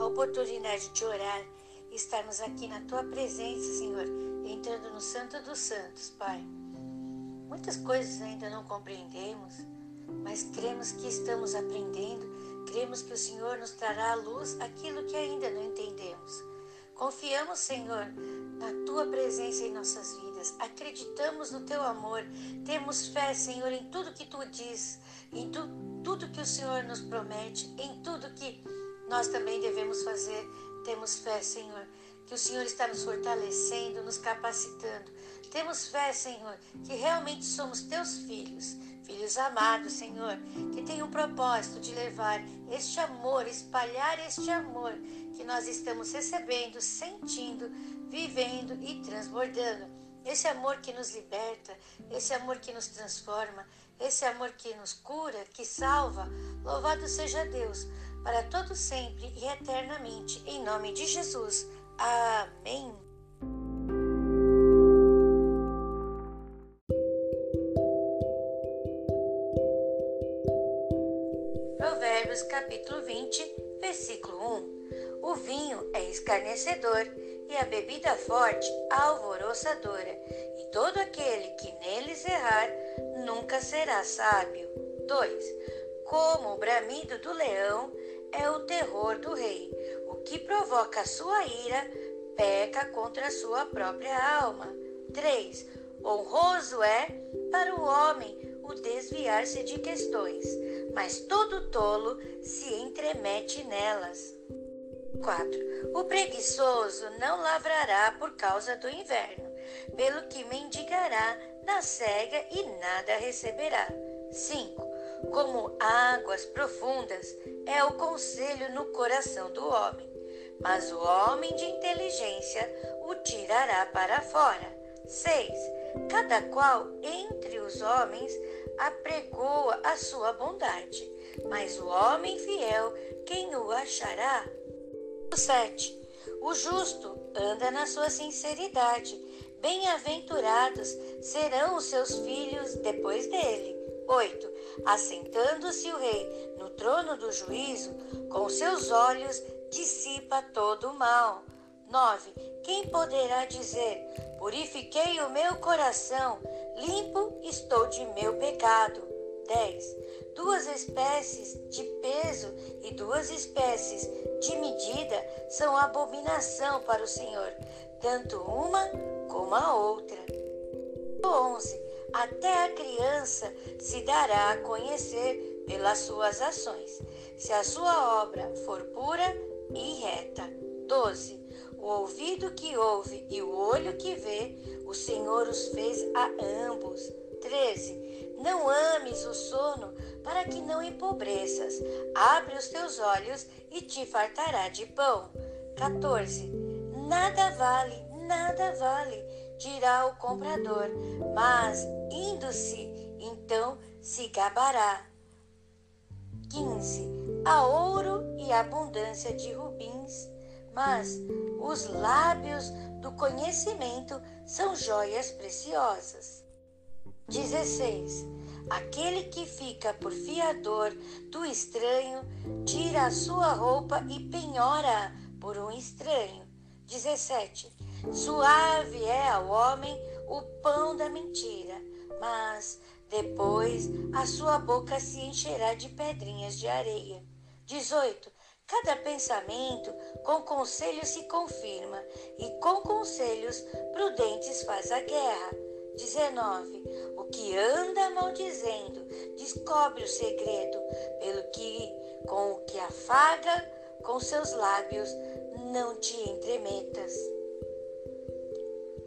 a oportunidade de orar e estarmos aqui na tua presença, Senhor, entrando no Santo dos Santos, Pai. Muitas coisas ainda não compreendemos, mas cremos que estamos aprendendo, cremos que o Senhor nos trará à luz aquilo que ainda não entendemos. Confiamos, Senhor, na tua presença em nossas vidas. Acreditamos no teu amor. Temos fé, Senhor, em tudo que tu diz, em tu, tudo que o Senhor nos promete, em tudo que nós também devemos fazer. Temos fé, Senhor, que o Senhor está nos fortalecendo, nos capacitando. Temos fé, Senhor, que realmente somos teus filhos, filhos amados, Senhor, que tem um propósito de levar este amor, espalhar este amor que nós estamos recebendo, sentindo, vivendo e transbordando. Esse amor que nos liberta, esse amor que nos transforma, esse amor que nos cura, que salva. Louvado seja Deus, para todo sempre e eternamente, em nome de Jesus. Amém. Provérbios capítulo 20, versículo 1. O vinho é escarnecedor e a bebida forte alvoroçadora, e todo aquele que neles errar nunca será sábio. 2. Como o bramido do leão é o terror do rei, o que provoca sua ira peca contra a sua própria alma. 3. Honroso é para o homem o desviar-se de questões, mas todo tolo se entremete nelas. 4. O preguiçoso não lavrará por causa do inverno, pelo que mendigará na cega e nada receberá. 5. Como águas profundas é o conselho no coração do homem, mas o homem de inteligência o tirará para fora. 6. Cada qual entre os homens apregoa a sua bondade, mas o homem fiel, quem o achará? 7. O justo anda na sua sinceridade. Bem-aventurados serão os seus filhos depois dele. 8. Assentando-se o rei no trono do juízo, com seus olhos dissipa todo o mal. 9. Quem poderá dizer: Purifiquei o meu coração, limpo estou de meu pecado? 10. Duas espécies de peso e duas espécies de medida são abominação para o Senhor, tanto uma como a outra. 11. Até a criança se dará a conhecer pelas suas ações, se a sua obra for pura e reta. 12. O ouvido que ouve e o olho que vê, o Senhor os fez a ambos. 13. Não ames o sono para que não empobreças. Abre os teus olhos e te fartará de pão. 14. Nada vale, nada vale, dirá o comprador, mas indo-se, então se gabará. 15. Há ouro e abundância de rubins, mas os lábios do conhecimento são joias preciosas. 16. Aquele que fica por fiador do estranho tira a sua roupa e penhora por um estranho. 17. Suave é ao homem o pão da mentira, mas depois a sua boca se encherá de pedrinhas de areia. 18. Cada pensamento com conselho se confirma, e com conselhos prudentes faz a guerra. 19. O que anda maldizendo descobre o segredo, pelo que com o que afaga com seus lábios não te entremetas.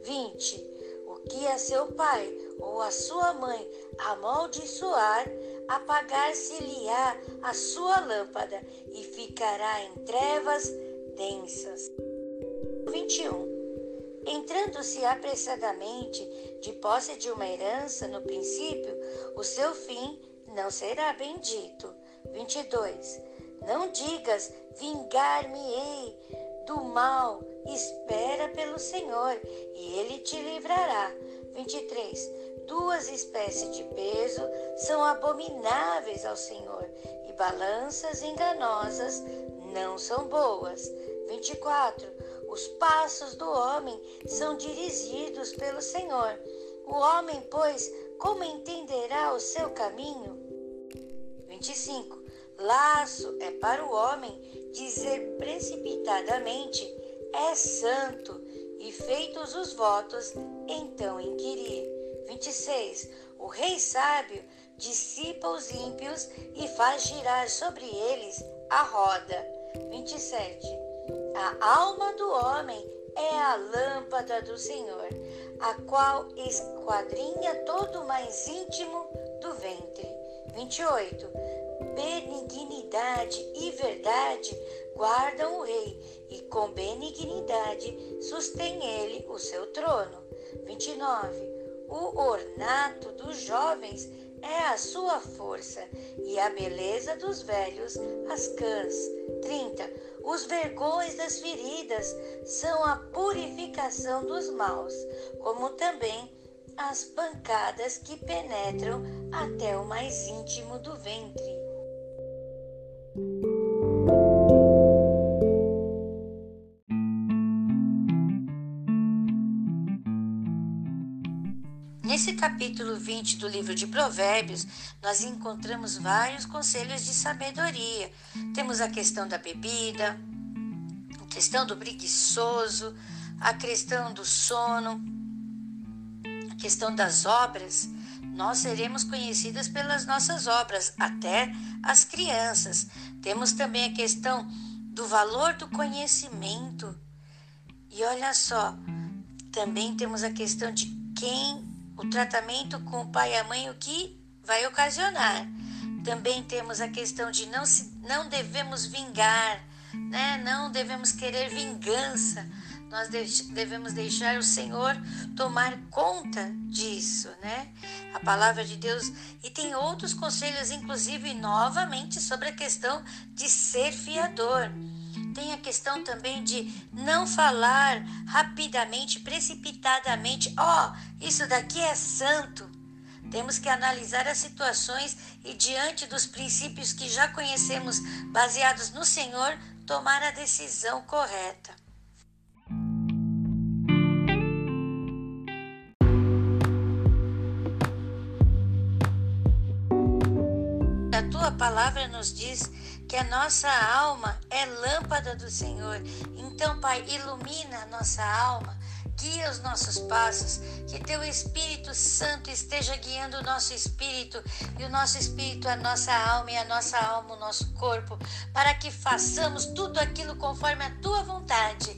20. O que a seu pai ou a sua mãe amaldiçoar, apagar-se-lhe-á a sua lâmpada e ficará em trevas densas. 21. Entrando-se apressadamente de posse de uma herança no princípio, o seu fim não será bendito. 22. Não digas, vingar-me-ei do mal, espera pelo Senhor e ele te livrará. 23. Duas espécies de peso são abomináveis ao Senhor e balanças enganosas não são boas. 24. Os passos do homem são dirigidos pelo Senhor. O homem, pois, como entenderá o seu caminho? 25. Laço é para o homem dizer precipitadamente: é santo, e feitos os votos, então inquirir. 26. O rei sábio dissipa os ímpios e faz girar sobre eles a roda. 27. A alma do homem é a lâmpada do Senhor, a qual esquadrinha todo o mais íntimo do ventre. 28. Benignidade e verdade guardam o rei, e com benignidade sustém ele o seu trono. 29. O ornato dos jovens é a sua força, e a beleza dos velhos as cãs. 30. Os vergões das feridas são a purificação dos maus, como também as pancadas que penetram até o mais íntimo do ventre. Nesse capítulo 20 do livro de Provérbios, nós encontramos vários conselhos de sabedoria. Temos a questão da bebida, a questão do preguiçoso, a questão do sono, a questão das obras. Nós seremos conhecidas pelas nossas obras, até as crianças. Temos também a questão do valor do conhecimento. E olha só, também temos a questão de quem o tratamento com o pai e a mãe, o que vai ocasionar. Também temos a questão de não, se, não devemos vingar, né? não devemos querer vingança. Nós devemos deixar o Senhor tomar conta disso, né? A palavra de Deus. E tem outros conselhos, inclusive, novamente, sobre a questão de ser fiador. Tem a questão também de não falar rapidamente, precipitadamente, ó, oh, isso daqui é santo. Temos que analisar as situações e, diante dos princípios que já conhecemos, baseados no Senhor, tomar a decisão correta. Tua palavra nos diz que a nossa alma é lâmpada do Senhor. Então, Pai, ilumina a nossa alma, guia os nossos passos, que teu Espírito Santo esteja guiando o nosso espírito e o nosso espírito a nossa alma e a nossa alma o nosso corpo, para que façamos tudo aquilo conforme a tua vontade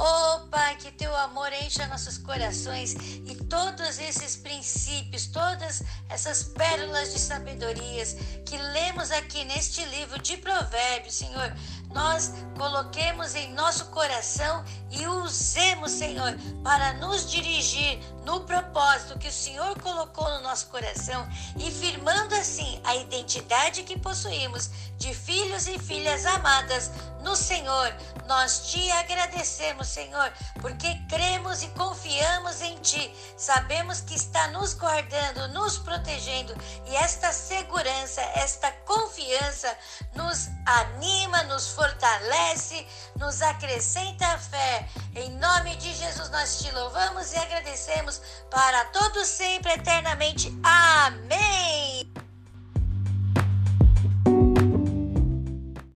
Oh, Pai, que teu amor encha nossos corações e todos esses princípios, todas essas pérolas de sabedorias que lemos aqui neste livro de Provérbios, Senhor, nós coloquemos em nosso coração e usemos, Senhor, para nos dirigir no propósito que o Senhor colocou no nosso coração e firmando assim a identidade que possuímos de filhos e filhas amadas no Senhor. Nós te agradecemos, Senhor, porque cremos e confiamos em Ti. Sabemos que está nos guardando, nos protegendo e esta segurança, esta confiança nos anima, nos fortalece, nos acrescenta a fé. Em nome de Jesus nós te louvamos e agradecemos para todos sempre eternamente. Amém.